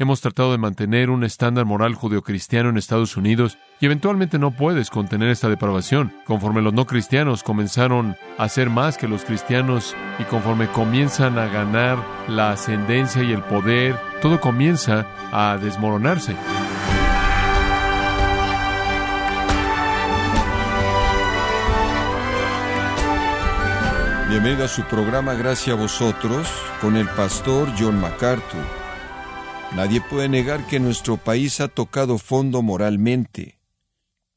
Hemos tratado de mantener un estándar moral judeocristiano en Estados Unidos y eventualmente no puedes contener esta depravación. Conforme los no cristianos comenzaron a ser más que los cristianos y conforme comienzan a ganar la ascendencia y el poder, todo comienza a desmoronarse. Bienvenido a su programa Gracias a vosotros con el pastor John MacArthur. Nadie puede negar que nuestro país ha tocado fondo moralmente.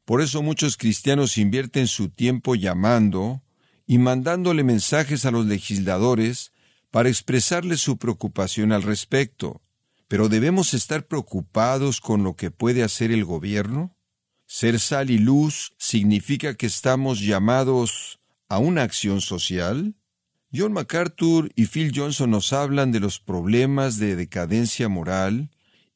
Por eso muchos cristianos invierten su tiempo llamando y mandándole mensajes a los legisladores para expresarles su preocupación al respecto. Pero debemos estar preocupados con lo que puede hacer el gobierno. Ser sal y luz significa que estamos llamados a una acción social. John MacArthur y Phil Johnson nos hablan de los problemas de decadencia moral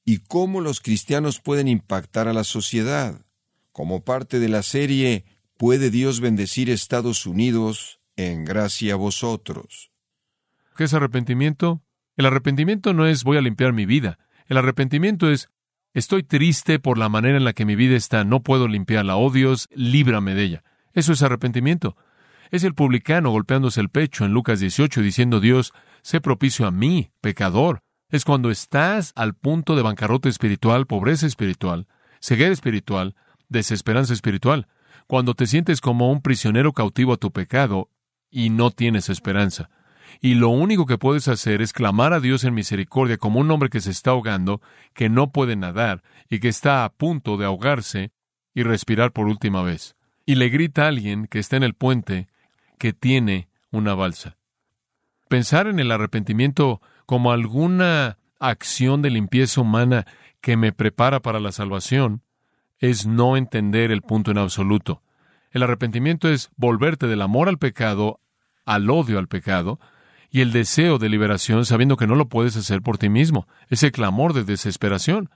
y cómo los cristianos pueden impactar a la sociedad. Como parte de la serie ¿Puede Dios bendecir Estados Unidos en gracia a vosotros? ¿Qué es arrepentimiento? El arrepentimiento no es voy a limpiar mi vida. El arrepentimiento es estoy triste por la manera en la que mi vida está, no puedo limpiarla. Oh Dios, líbrame de ella. Eso es arrepentimiento. Es el publicano golpeándose el pecho en Lucas 18 diciendo, Dios, sé propicio a mí, pecador. Es cuando estás al punto de bancarrota espiritual, pobreza espiritual, ceguera espiritual, desesperanza espiritual, cuando te sientes como un prisionero cautivo a tu pecado y no tienes esperanza. Y lo único que puedes hacer es clamar a Dios en misericordia como un hombre que se está ahogando, que no puede nadar y que está a punto de ahogarse y respirar por última vez. Y le grita a alguien que está en el puente que tiene una balsa. Pensar en el arrepentimiento como alguna acción de limpieza humana que me prepara para la salvación es no entender el punto en absoluto. El arrepentimiento es volverte del amor al pecado al odio al pecado y el deseo de liberación sabiendo que no lo puedes hacer por ti mismo, ese clamor de desesperación.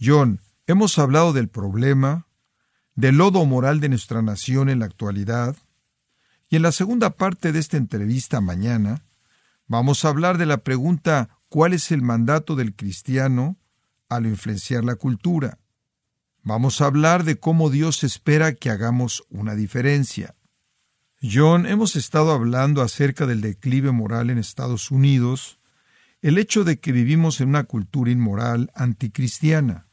John, hemos hablado del problema, del lodo moral de nuestra nación en la actualidad, y en la segunda parte de esta entrevista mañana, vamos a hablar de la pregunta ¿cuál es el mandato del cristiano al influenciar la cultura? Vamos a hablar de cómo Dios espera que hagamos una diferencia. John, hemos estado hablando acerca del declive moral en Estados Unidos, el hecho de que vivimos en una cultura inmoral anticristiana.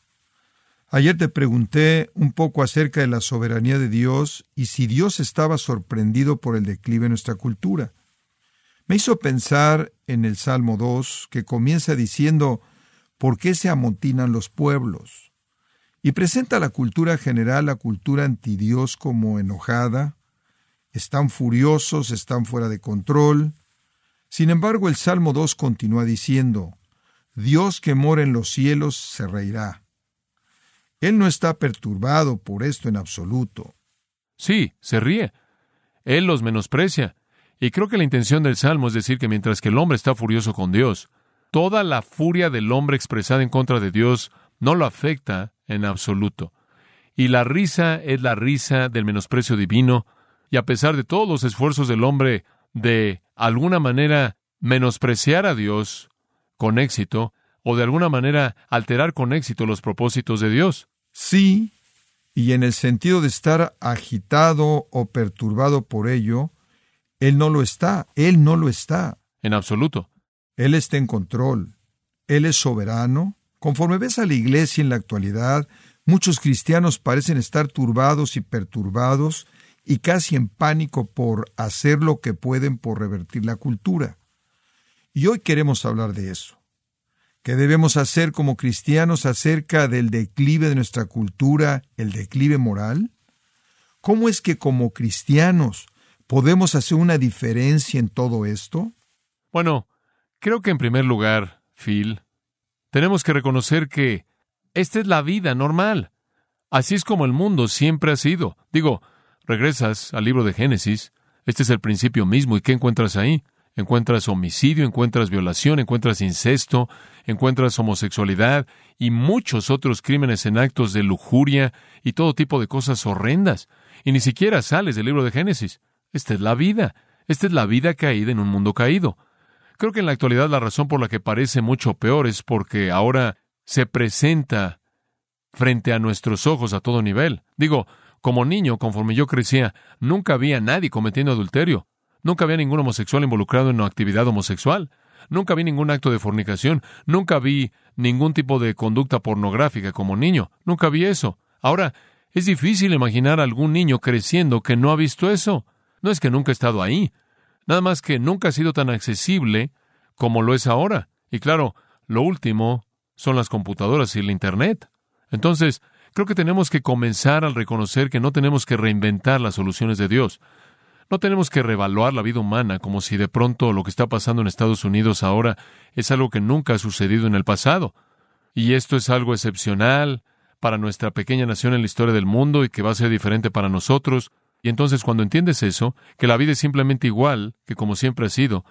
Ayer te pregunté un poco acerca de la soberanía de Dios y si Dios estaba sorprendido por el declive de nuestra cultura. Me hizo pensar en el Salmo 2, que comienza diciendo, ¿por qué se amontinan los pueblos? Y presenta la cultura general, la cultura antidios como enojada, están furiosos, están fuera de control. Sin embargo, el Salmo 2 continúa diciendo, Dios que mora en los cielos se reirá. Él no está perturbado por esto en absoluto. Sí, se ríe. Él los menosprecia. Y creo que la intención del Salmo es decir que mientras que el hombre está furioso con Dios, toda la furia del hombre expresada en contra de Dios no lo afecta en absoluto. Y la risa es la risa del menosprecio divino, y a pesar de todos los esfuerzos del hombre de alguna manera menospreciar a Dios con éxito, o de alguna manera alterar con éxito los propósitos de Dios. Sí, y en el sentido de estar agitado o perturbado por ello, Él no lo está, Él no lo está. En absoluto. Él está en control, Él es soberano. Conforme ves a la iglesia en la actualidad, muchos cristianos parecen estar turbados y perturbados y casi en pánico por hacer lo que pueden por revertir la cultura. Y hoy queremos hablar de eso. ¿Qué debemos hacer como cristianos acerca del declive de nuestra cultura, el declive moral? ¿Cómo es que como cristianos podemos hacer una diferencia en todo esto? Bueno, creo que en primer lugar, Phil, tenemos que reconocer que esta es la vida normal. Así es como el mundo siempre ha sido. Digo, regresas al libro de Génesis, este es el principio mismo, ¿y qué encuentras ahí? Encuentras homicidio, encuentras violación, encuentras incesto, encuentras homosexualidad y muchos otros crímenes en actos de lujuria y todo tipo de cosas horrendas. Y ni siquiera sales del libro de Génesis. Esta es la vida. Esta es la vida caída en un mundo caído. Creo que en la actualidad la razón por la que parece mucho peor es porque ahora se presenta frente a nuestros ojos a todo nivel. Digo, como niño, conforme yo crecía, nunca había nadie cometiendo adulterio. Nunca había ningún homosexual involucrado en una actividad homosexual. Nunca vi ningún acto de fornicación. Nunca vi ningún tipo de conducta pornográfica como niño. Nunca vi eso. Ahora, es difícil imaginar a algún niño creciendo que no ha visto eso. No es que nunca ha estado ahí. Nada más que nunca ha sido tan accesible como lo es ahora. Y claro, lo último son las computadoras y el Internet. Entonces, creo que tenemos que comenzar al reconocer que no tenemos que reinventar las soluciones de Dios. No tenemos que revaluar la vida humana como si de pronto lo que está pasando en Estados Unidos ahora es algo que nunca ha sucedido en el pasado. Y esto es algo excepcional para nuestra pequeña nación en la historia del mundo y que va a ser diferente para nosotros. Y entonces cuando entiendes eso, que la vida es simplemente igual que como siempre ha sido,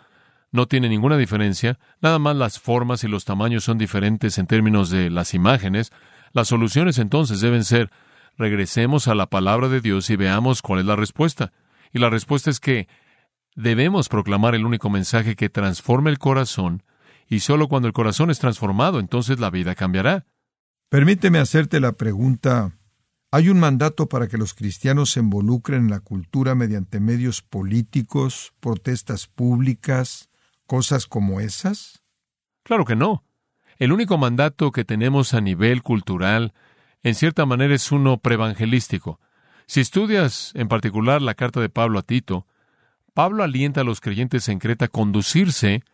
no tiene ninguna diferencia, nada más las formas y los tamaños son diferentes en términos de las imágenes, las soluciones entonces deben ser regresemos a la palabra de Dios y veamos cuál es la respuesta. Y la respuesta es que debemos proclamar el único mensaje que transforma el corazón, y solo cuando el corazón es transformado, entonces la vida cambiará. Permíteme hacerte la pregunta, ¿hay un mandato para que los cristianos se involucren en la cultura mediante medios políticos, protestas públicas, cosas como esas? Claro que no. El único mandato que tenemos a nivel cultural, en cierta manera, es uno preevangelístico. Si estudias en particular la carta de Pablo a Tito, Pablo alienta a los creyentes en Creta a conducirse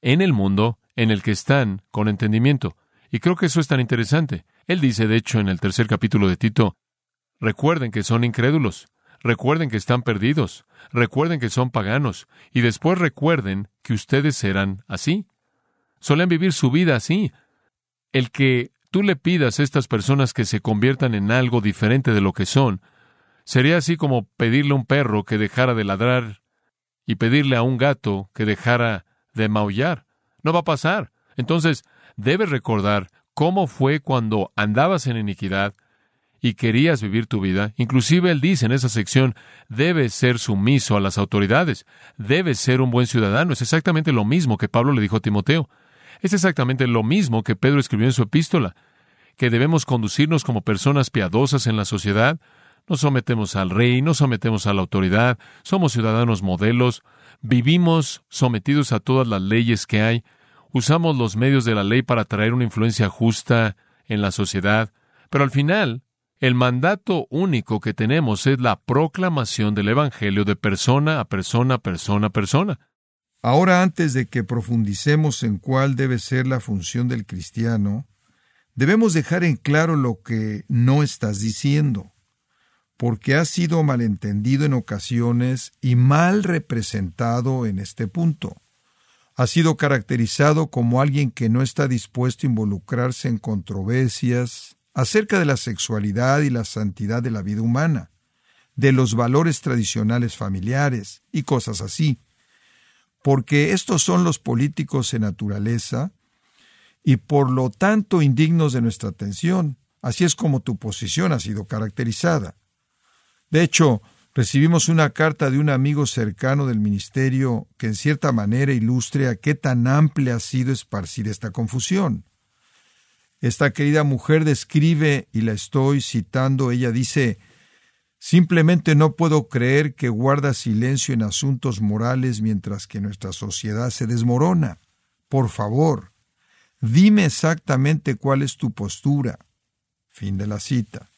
en el mundo en el que están con entendimiento. Y creo que eso es tan interesante. Él dice, de hecho, en el tercer capítulo de Tito, recuerden que son incrédulos, recuerden que están perdidos, recuerden que son paganos, y después recuerden que ustedes serán así. Suelen vivir su vida así. El que tú le pidas a estas personas que se conviertan en algo diferente de lo que son, Sería así como pedirle a un perro que dejara de ladrar y pedirle a un gato que dejara de maullar. No va a pasar. Entonces, debes recordar cómo fue cuando andabas en iniquidad y querías vivir tu vida. Inclusive él dice en esa sección, debes ser sumiso a las autoridades, debes ser un buen ciudadano. Es exactamente lo mismo que Pablo le dijo a Timoteo. Es exactamente lo mismo que Pedro escribió en su epístola, que debemos conducirnos como personas piadosas en la sociedad, nos sometemos al rey, nos sometemos a la autoridad, somos ciudadanos modelos, vivimos sometidos a todas las leyes que hay, usamos los medios de la ley para traer una influencia justa en la sociedad, pero al final, el mandato único que tenemos es la proclamación del Evangelio de persona a persona, persona a persona. Ahora, antes de que profundicemos en cuál debe ser la función del cristiano, debemos dejar en claro lo que no estás diciendo porque ha sido malentendido en ocasiones y mal representado en este punto. Ha sido caracterizado como alguien que no está dispuesto a involucrarse en controversias acerca de la sexualidad y la santidad de la vida humana, de los valores tradicionales familiares y cosas así, porque estos son los políticos en naturaleza y por lo tanto indignos de nuestra atención. Así es como tu posición ha sido caracterizada. De hecho, recibimos una carta de un amigo cercano del ministerio que en cierta manera ilustra qué tan amplia ha sido esparcir esta confusión. Esta querida mujer describe, y la estoy citando, ella dice, Simplemente no puedo creer que guarda silencio en asuntos morales mientras que nuestra sociedad se desmorona. Por favor, dime exactamente cuál es tu postura. Fin de la cita.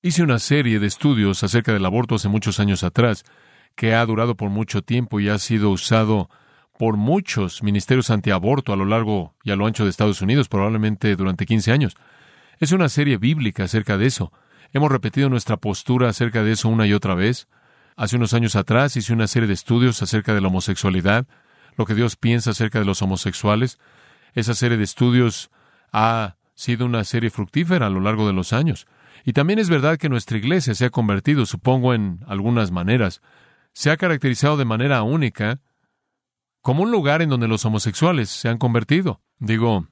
Hice una serie de estudios acerca del aborto hace muchos años atrás, que ha durado por mucho tiempo y ha sido usado por muchos ministerios antiaborto a lo largo y a lo ancho de Estados Unidos, probablemente durante 15 años. Es una serie bíblica acerca de eso. Hemos repetido nuestra postura acerca de eso una y otra vez. Hace unos años atrás hice una serie de estudios acerca de la homosexualidad, lo que Dios piensa acerca de los homosexuales. Esa serie de estudios ha sido una serie fructífera a lo largo de los años. Y también es verdad que nuestra iglesia se ha convertido, supongo, en algunas maneras, se ha caracterizado de manera única como un lugar en donde los homosexuales se han convertido. Digo,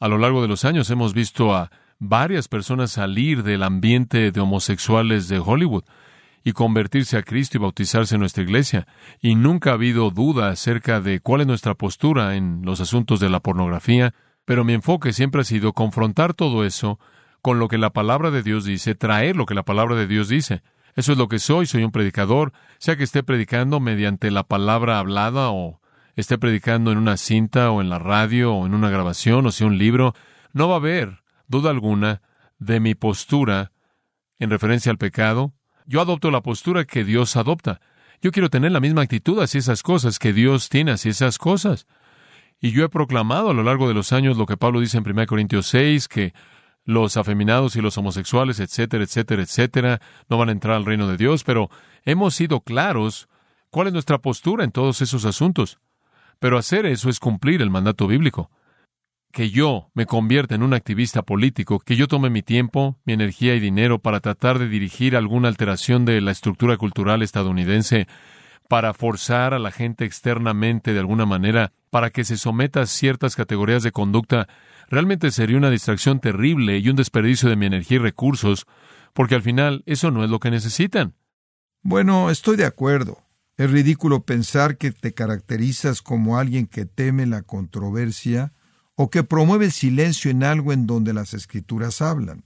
a lo largo de los años hemos visto a varias personas salir del ambiente de homosexuales de Hollywood y convertirse a Cristo y bautizarse en nuestra iglesia. Y nunca ha habido duda acerca de cuál es nuestra postura en los asuntos de la pornografía, Pero mi enfoque siempre ha sido confrontar todo eso con lo que la palabra de Dios dice, traer lo que la palabra de Dios dice. Eso es lo que soy, soy un predicador, sea que esté predicando mediante la palabra hablada o esté predicando en una cinta o en la radio o en una grabación o sea un libro, no va a haber duda alguna de mi postura en referencia al pecado. Yo adopto la postura que Dios adopta. Yo quiero tener la misma actitud hacia esas cosas que Dios tiene hacia esas cosas. Y yo he proclamado a lo largo de los años lo que Pablo dice en 1 Corintios 6, que los afeminados y los homosexuales, etcétera, etcétera, etcétera, no van a entrar al reino de Dios, pero hemos sido claros cuál es nuestra postura en todos esos asuntos. Pero hacer eso es cumplir el mandato bíblico. Que yo me convierta en un activista político, que yo tome mi tiempo, mi energía y dinero para tratar de dirigir alguna alteración de la estructura cultural estadounidense, para forzar a la gente externamente de alguna manera para que se someta a ciertas categorías de conducta, realmente sería una distracción terrible y un desperdicio de mi energía y recursos, porque al final eso no es lo que necesitan. Bueno, estoy de acuerdo. Es ridículo pensar que te caracterizas como alguien que teme la controversia o que promueve el silencio en algo en donde las escrituras hablan.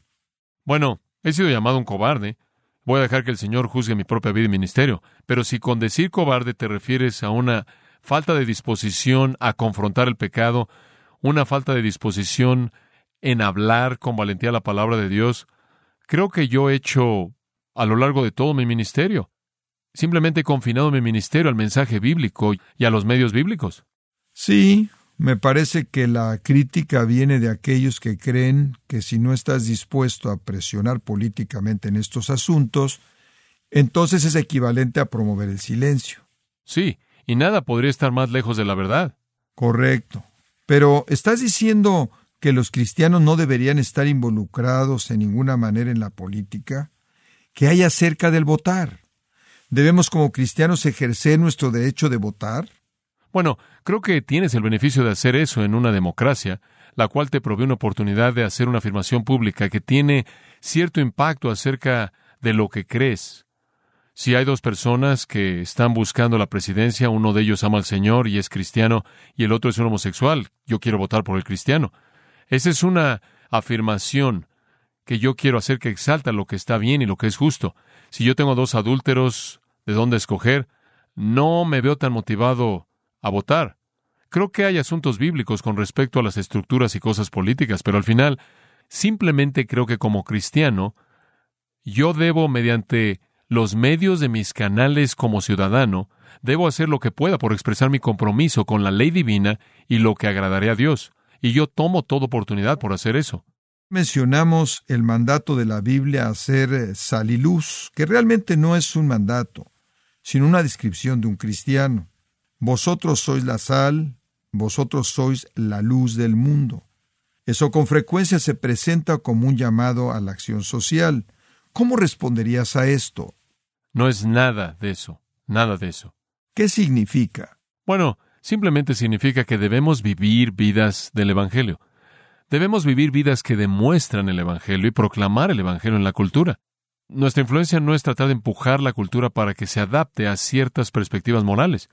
Bueno, he sido llamado un cobarde. Voy a dejar que el Señor juzgue mi propia vida y ministerio. Pero si con decir cobarde te refieres a una falta de disposición a confrontar el pecado, una falta de disposición en hablar con valentía la palabra de Dios, creo que yo he hecho a lo largo de todo mi ministerio. Simplemente he confinado mi ministerio al mensaje bíblico y a los medios bíblicos. Sí, me parece que la crítica viene de aquellos que creen que si no estás dispuesto a presionar políticamente en estos asuntos, entonces es equivalente a promover el silencio. Sí, y nada podría estar más lejos de la verdad. Correcto. Pero ¿estás diciendo que los cristianos no deberían estar involucrados en ninguna manera en la política? ¿Qué hay acerca del votar? ¿Debemos como cristianos ejercer nuestro derecho de votar? Bueno, creo que tienes el beneficio de hacer eso en una democracia, la cual te provee una oportunidad de hacer una afirmación pública que tiene cierto impacto acerca de lo que crees. Si hay dos personas que están buscando la presidencia, uno de ellos ama al Señor y es cristiano, y el otro es un homosexual, yo quiero votar por el cristiano. Esa es una afirmación que yo quiero hacer que exalta lo que está bien y lo que es justo. Si yo tengo dos adúlteros de dónde escoger, no me veo tan motivado a votar. Creo que hay asuntos bíblicos con respecto a las estructuras y cosas políticas, pero al final simplemente creo que como cristiano yo debo, mediante los medios de mis canales como ciudadano, debo hacer lo que pueda por expresar mi compromiso con la ley divina y lo que agradaré a Dios. Y yo tomo toda oportunidad por hacer eso. Mencionamos el mandato de la Biblia a ser eh, sal y luz, que realmente no es un mandato, sino una descripción de un cristiano. Vosotros sois la sal, vosotros sois la luz del mundo. Eso con frecuencia se presenta como un llamado a la acción social. ¿Cómo responderías a esto? No es nada de eso, nada de eso. ¿Qué significa? Bueno, simplemente significa que debemos vivir vidas del Evangelio. Debemos vivir vidas que demuestran el Evangelio y proclamar el Evangelio en la cultura. Nuestra influencia no es tratar de empujar la cultura para que se adapte a ciertas perspectivas morales.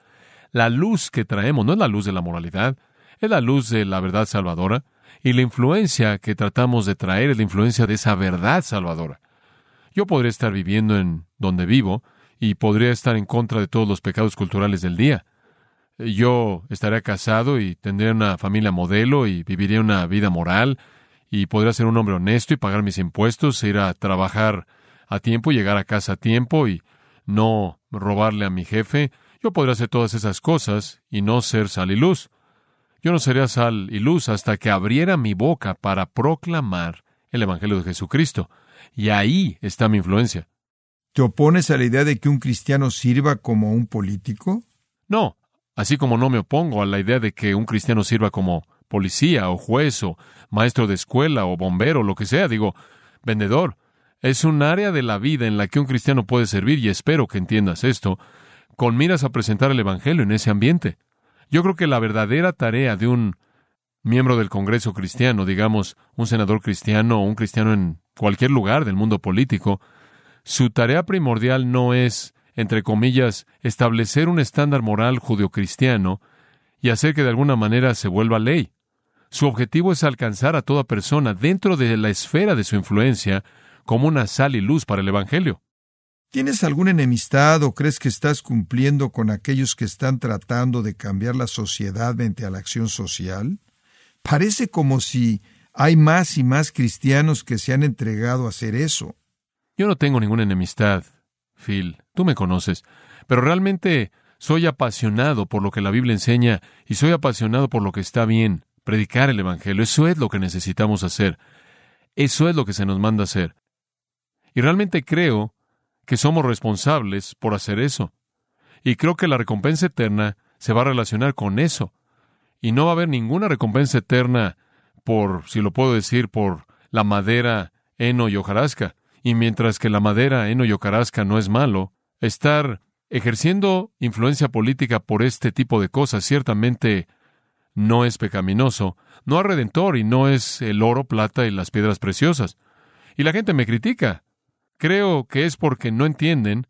La luz que traemos no es la luz de la moralidad, es la luz de la verdad salvadora, y la influencia que tratamos de traer es la influencia de esa verdad salvadora. Yo podría estar viviendo en donde vivo y podría estar en contra de todos los pecados culturales del día. Yo estaría casado y tendría una familia modelo y viviría una vida moral y podría ser un hombre honesto y pagar mis impuestos, ir a trabajar a tiempo, llegar a casa a tiempo y no robarle a mi jefe yo podría hacer todas esas cosas y no ser sal y luz. Yo no sería sal y luz hasta que abriera mi boca para proclamar el Evangelio de Jesucristo. Y ahí está mi influencia. ¿Te opones a la idea de que un cristiano sirva como un político? No, así como no me opongo a la idea de que un cristiano sirva como policía o juez o maestro de escuela o bombero, o lo que sea, digo, vendedor. Es un área de la vida en la que un cristiano puede servir y espero que entiendas esto, con miras a presentar el Evangelio en ese ambiente. Yo creo que la verdadera tarea de un miembro del Congreso cristiano, digamos, un senador cristiano o un cristiano en cualquier lugar del mundo político, su tarea primordial no es, entre comillas, establecer un estándar moral judeocristiano y hacer que de alguna manera se vuelva ley. Su objetivo es alcanzar a toda persona dentro de la esfera de su influencia como una sal y luz para el Evangelio. ¿Tienes alguna enemistad o crees que estás cumpliendo con aquellos que están tratando de cambiar la sociedad mediante a la acción social? Parece como si hay más y más cristianos que se han entregado a hacer eso. Yo no tengo ninguna enemistad, Phil, tú me conoces, pero realmente soy apasionado por lo que la Biblia enseña y soy apasionado por lo que está bien, predicar el Evangelio. Eso es lo que necesitamos hacer. Eso es lo que se nos manda hacer. Y realmente creo que somos responsables por hacer eso. Y creo que la recompensa eterna se va a relacionar con eso. Y no va a haber ninguna recompensa eterna por, si lo puedo decir, por la madera, heno y hojarasca. Y mientras que la madera, heno y hojarasca no es malo, estar ejerciendo influencia política por este tipo de cosas ciertamente no es pecaminoso, no es redentor y no es el oro, plata y las piedras preciosas. Y la gente me critica. Creo que es porque no entienden.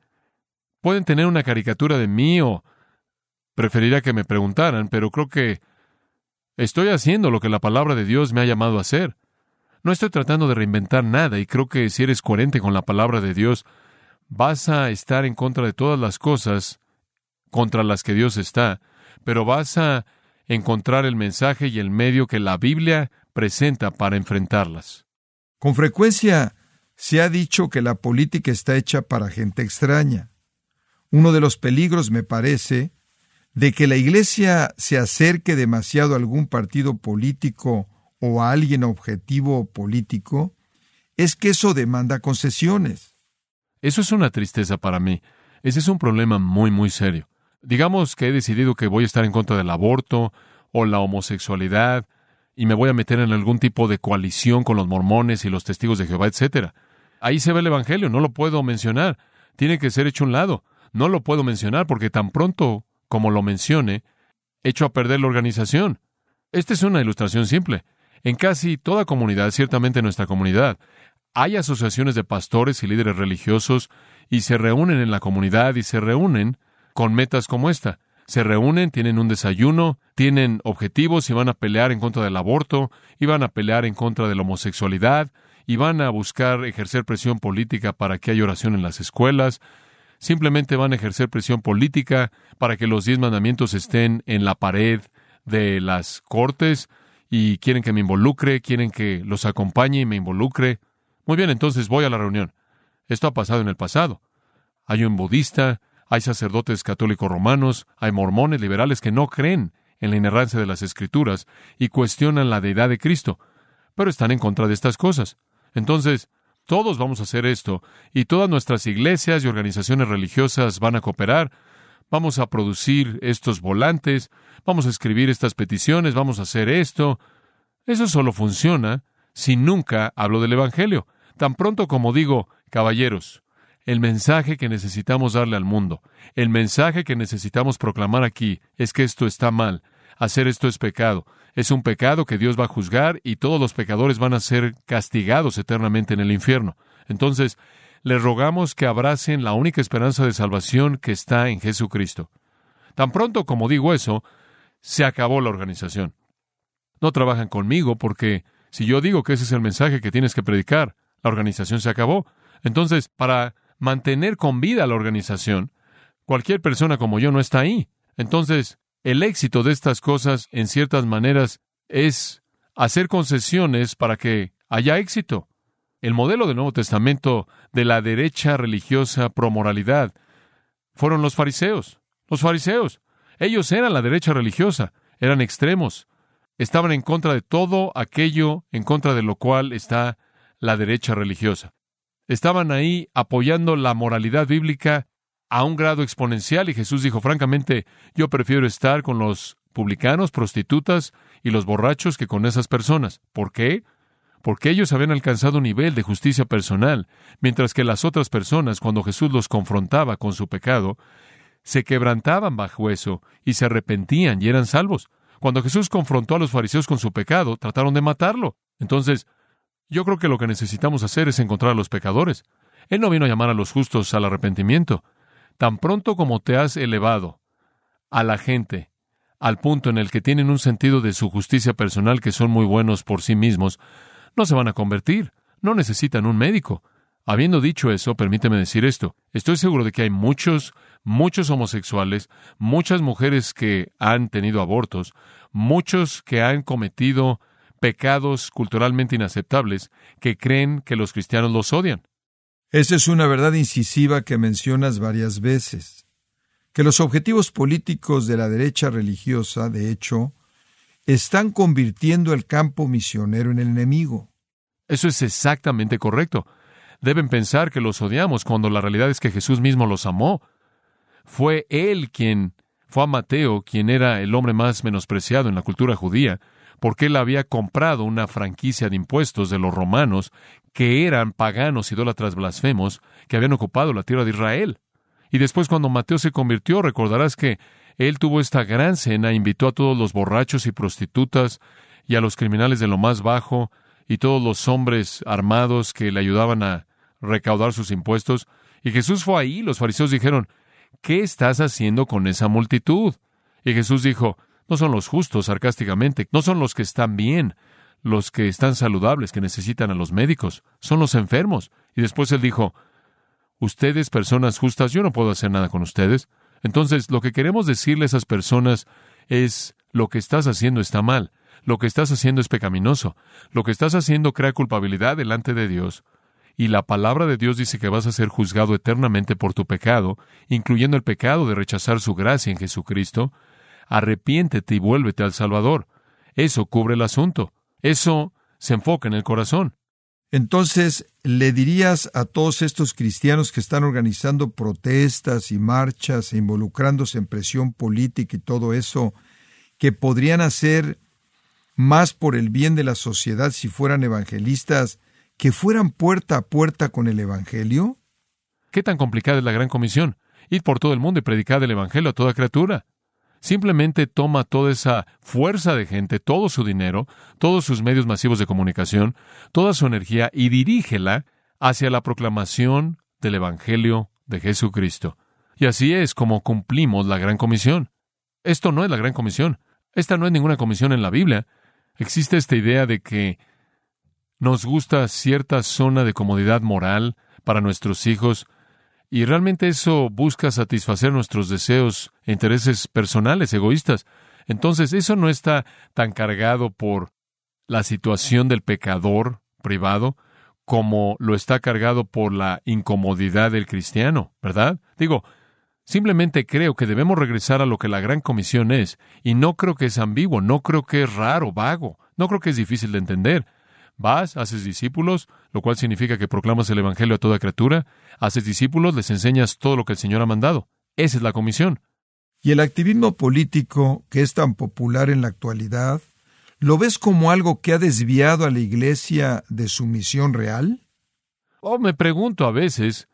Pueden tener una caricatura de mí o preferiría que me preguntaran, pero creo que estoy haciendo lo que la palabra de Dios me ha llamado a hacer. No estoy tratando de reinventar nada y creo que si eres coherente con la palabra de Dios, vas a estar en contra de todas las cosas contra las que Dios está, pero vas a encontrar el mensaje y el medio que la Biblia presenta para enfrentarlas. Con frecuencia se ha dicho que la política está hecha para gente extraña. Uno de los peligros, me parece, de que la Iglesia se acerque demasiado a algún partido político o a alguien objetivo político, es que eso demanda concesiones. Eso es una tristeza para mí. Ese es un problema muy, muy serio. Digamos que he decidido que voy a estar en contra del aborto o la homosexualidad y me voy a meter en algún tipo de coalición con los mormones y los testigos de Jehová, etcétera. Ahí se ve el Evangelio, no lo puedo mencionar. Tiene que ser hecho un lado. No lo puedo mencionar porque tan pronto como lo mencione, echo a perder la organización. Esta es una ilustración simple. En casi toda comunidad, ciertamente nuestra comunidad, hay asociaciones de pastores y líderes religiosos y se reúnen en la comunidad y se reúnen con metas como esta. Se reúnen, tienen un desayuno, tienen objetivos y van a pelear en contra del aborto, y van a pelear en contra de la homosexualidad, y van a buscar ejercer presión política para que haya oración en las escuelas, simplemente van a ejercer presión política para que los diez mandamientos estén en la pared de las cortes y quieren que me involucre, quieren que los acompañe y me involucre. Muy bien, entonces voy a la reunión. Esto ha pasado en el pasado. Hay un budista, hay sacerdotes católicos romanos, hay mormones liberales que no creen en la inerrancia de las escrituras y cuestionan la deidad de Cristo, pero están en contra de estas cosas. Entonces, todos vamos a hacer esto y todas nuestras iglesias y organizaciones religiosas van a cooperar. Vamos a producir estos volantes, vamos a escribir estas peticiones, vamos a hacer esto. Eso solo funciona si nunca hablo del Evangelio. Tan pronto como digo, caballeros, el mensaje que necesitamos darle al mundo, el mensaje que necesitamos proclamar aquí es que esto está mal, hacer esto es pecado, es un pecado que Dios va a juzgar y todos los pecadores van a ser castigados eternamente en el infierno. Entonces, les rogamos que abracen la única esperanza de salvación que está en Jesucristo. Tan pronto como digo eso, se acabó la organización. No trabajan conmigo porque si yo digo que ese es el mensaje que tienes que predicar, la organización se acabó. Entonces, para mantener con vida la organización, cualquier persona como yo no está ahí. Entonces, el éxito de estas cosas, en ciertas maneras, es hacer concesiones para que haya éxito. El modelo del Nuevo Testamento de la derecha religiosa promoralidad fueron los fariseos. Los fariseos. Ellos eran la derecha religiosa, eran extremos, estaban en contra de todo aquello en contra de lo cual está la derecha religiosa. Estaban ahí apoyando la moralidad bíblica a un grado exponencial y Jesús dijo, francamente, yo prefiero estar con los publicanos, prostitutas y los borrachos que con esas personas. ¿Por qué? Porque ellos habían alcanzado un nivel de justicia personal, mientras que las otras personas, cuando Jesús los confrontaba con su pecado, se quebrantaban bajo eso y se arrepentían y eran salvos. Cuando Jesús confrontó a los fariseos con su pecado, trataron de matarlo. Entonces, yo creo que lo que necesitamos hacer es encontrar a los pecadores. Él no vino a llamar a los justos al arrepentimiento. Tan pronto como te has elevado a la gente al punto en el que tienen un sentido de su justicia personal que son muy buenos por sí mismos, no se van a convertir, no necesitan un médico. Habiendo dicho eso, permíteme decir esto. Estoy seguro de que hay muchos, muchos homosexuales, muchas mujeres que han tenido abortos, muchos que han cometido pecados culturalmente inaceptables, que creen que los cristianos los odian. Esa es una verdad incisiva que mencionas varias veces que los objetivos políticos de la derecha religiosa, de hecho, están convirtiendo el campo misionero en el enemigo. Eso es exactamente correcto. Deben pensar que los odiamos cuando la realidad es que Jesús mismo los amó. Fue Él quien fue a Mateo, quien era el hombre más menospreciado en la cultura judía, porque él había comprado una franquicia de impuestos de los romanos, que eran paganos idólatras blasfemos, que habían ocupado la tierra de Israel. Y después cuando Mateo se convirtió, recordarás que él tuvo esta gran cena, invitó a todos los borrachos y prostitutas y a los criminales de lo más bajo y todos los hombres armados que le ayudaban a recaudar sus impuestos. Y Jesús fue ahí, los fariseos dijeron, ¿qué estás haciendo con esa multitud? Y Jesús dijo, no son los justos, sarcásticamente, no son los que están bien, los que están saludables, que necesitan a los médicos, son los enfermos. Y después él dijo, Ustedes, personas justas, yo no puedo hacer nada con ustedes. Entonces, lo que queremos decirle a esas personas es, lo que estás haciendo está mal, lo que estás haciendo es pecaminoso, lo que estás haciendo crea culpabilidad delante de Dios, y la palabra de Dios dice que vas a ser juzgado eternamente por tu pecado, incluyendo el pecado de rechazar su gracia en Jesucristo. Arrepiéntete y vuélvete al Salvador. Eso cubre el asunto. Eso se enfoca en el corazón. Entonces, ¿le dirías a todos estos cristianos que están organizando protestas y marchas e involucrándose en presión política y todo eso, que podrían hacer más por el bien de la sociedad si fueran evangelistas, que fueran puerta a puerta con el Evangelio? ¿Qué tan complicada es la gran comisión? Ir por todo el mundo y predicar el Evangelio a toda criatura. Simplemente toma toda esa fuerza de gente, todo su dinero, todos sus medios masivos de comunicación, toda su energía y dirígela hacia la proclamación del Evangelio de Jesucristo. Y así es como cumplimos la gran comisión. Esto no es la gran comisión. Esta no es ninguna comisión en la Biblia. Existe esta idea de que nos gusta cierta zona de comodidad moral para nuestros hijos, y realmente eso busca satisfacer nuestros deseos e intereses personales, egoístas. Entonces, eso no está tan cargado por la situación del pecador privado como lo está cargado por la incomodidad del cristiano, ¿verdad? Digo, simplemente creo que debemos regresar a lo que la gran comisión es, y no creo que es ambiguo, no creo que es raro, vago, no creo que es difícil de entender. Vas, haces discípulos, lo cual significa que proclamas el Evangelio a toda criatura, haces discípulos, les enseñas todo lo que el Señor ha mandado. Esa es la comisión. ¿Y el activismo político, que es tan popular en la actualidad, lo ves como algo que ha desviado a la Iglesia de su misión real? Oh, me pregunto a veces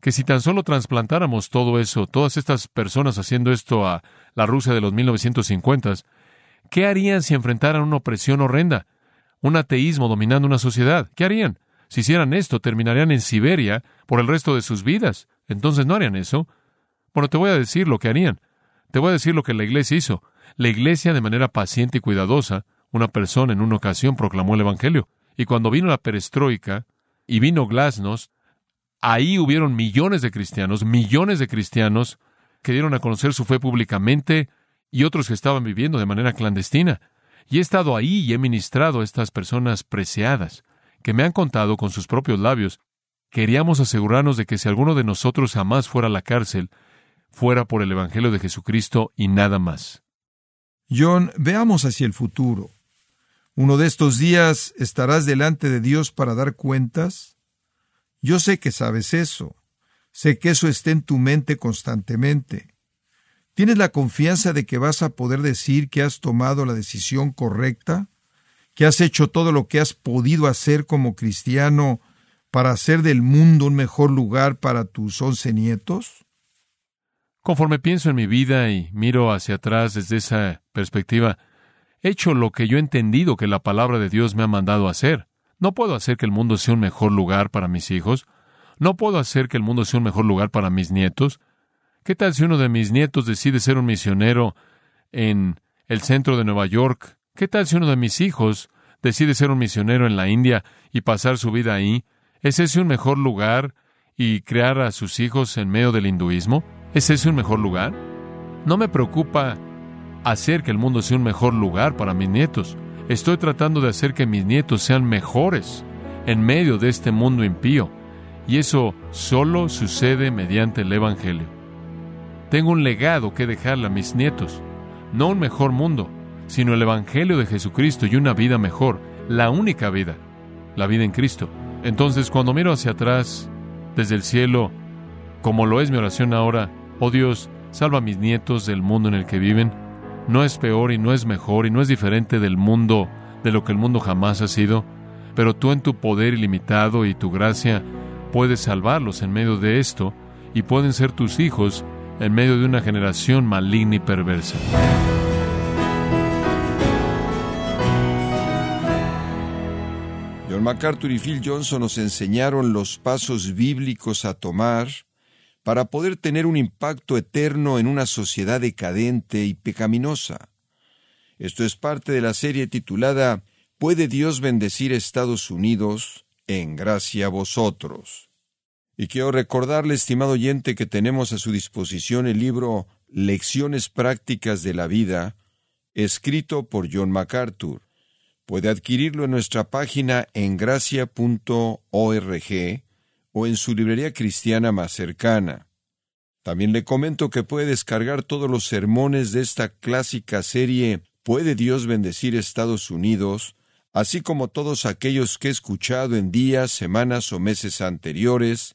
que si tan solo trasplantáramos todo eso, todas estas personas haciendo esto a la Rusia de los 1950, ¿qué harían si enfrentaran una opresión horrenda? Un ateísmo dominando una sociedad. ¿Qué harían? Si hicieran esto, terminarían en Siberia por el resto de sus vidas. Entonces no harían eso. Bueno, te voy a decir lo que harían. Te voy a decir lo que la iglesia hizo. La iglesia, de manera paciente y cuidadosa, una persona en una ocasión proclamó el Evangelio. Y cuando vino la perestroika y vino Glasnost, ahí hubieron millones de cristianos, millones de cristianos que dieron a conocer su fe públicamente y otros que estaban viviendo de manera clandestina. Y he estado ahí y he ministrado a estas personas preciadas, que me han contado con sus propios labios. Queríamos asegurarnos de que si alguno de nosotros jamás fuera a la cárcel, fuera por el Evangelio de Jesucristo y nada más. John, veamos hacia el futuro. ¿Uno de estos días estarás delante de Dios para dar cuentas? Yo sé que sabes eso. Sé que eso está en tu mente constantemente. ¿Tienes la confianza de que vas a poder decir que has tomado la decisión correcta? ¿Que has hecho todo lo que has podido hacer como cristiano para hacer del mundo un mejor lugar para tus once nietos? Conforme pienso en mi vida y miro hacia atrás desde esa perspectiva, he hecho lo que yo he entendido que la palabra de Dios me ha mandado hacer. No puedo hacer que el mundo sea un mejor lugar para mis hijos. No puedo hacer que el mundo sea un mejor lugar para mis nietos. ¿Qué tal si uno de mis nietos decide ser un misionero en el centro de Nueva York. ¿Qué tal si uno de mis hijos decide ser un misionero en la India y pasar su vida ahí? ¿Es ese un mejor lugar y crear a sus hijos en medio del hinduismo? ¿Es ese un mejor lugar? No me preocupa hacer que el mundo sea un mejor lugar para mis nietos. Estoy tratando de hacer que mis nietos sean mejores en medio de este mundo impío. Y eso solo sucede mediante el Evangelio. Tengo un legado que dejarle a mis nietos. No un mejor mundo, sino el Evangelio de Jesucristo y una vida mejor, la única vida, la vida en Cristo. Entonces, cuando miro hacia atrás, desde el cielo, como lo es mi oración ahora, oh Dios, salva a mis nietos del mundo en el que viven, no es peor y no es mejor y no es diferente del mundo, de lo que el mundo jamás ha sido, pero tú en tu poder ilimitado y tu gracia puedes salvarlos en medio de esto y pueden ser tus hijos en medio de una generación maligna y perversa. John MacArthur y Phil Johnson nos enseñaron los pasos bíblicos a tomar para poder tener un impacto eterno en una sociedad decadente y pecaminosa. Esto es parte de la serie titulada ¿Puede Dios bendecir Estados Unidos en gracia a vosotros? Y quiero recordarle, estimado oyente, que tenemos a su disposición el libro Lecciones Prácticas de la Vida, escrito por John MacArthur. Puede adquirirlo en nuestra página en gracia.org o en su librería cristiana más cercana. También le comento que puede descargar todos los sermones de esta clásica serie ¿Puede Dios bendecir Estados Unidos? así como todos aquellos que he escuchado en días, semanas o meses anteriores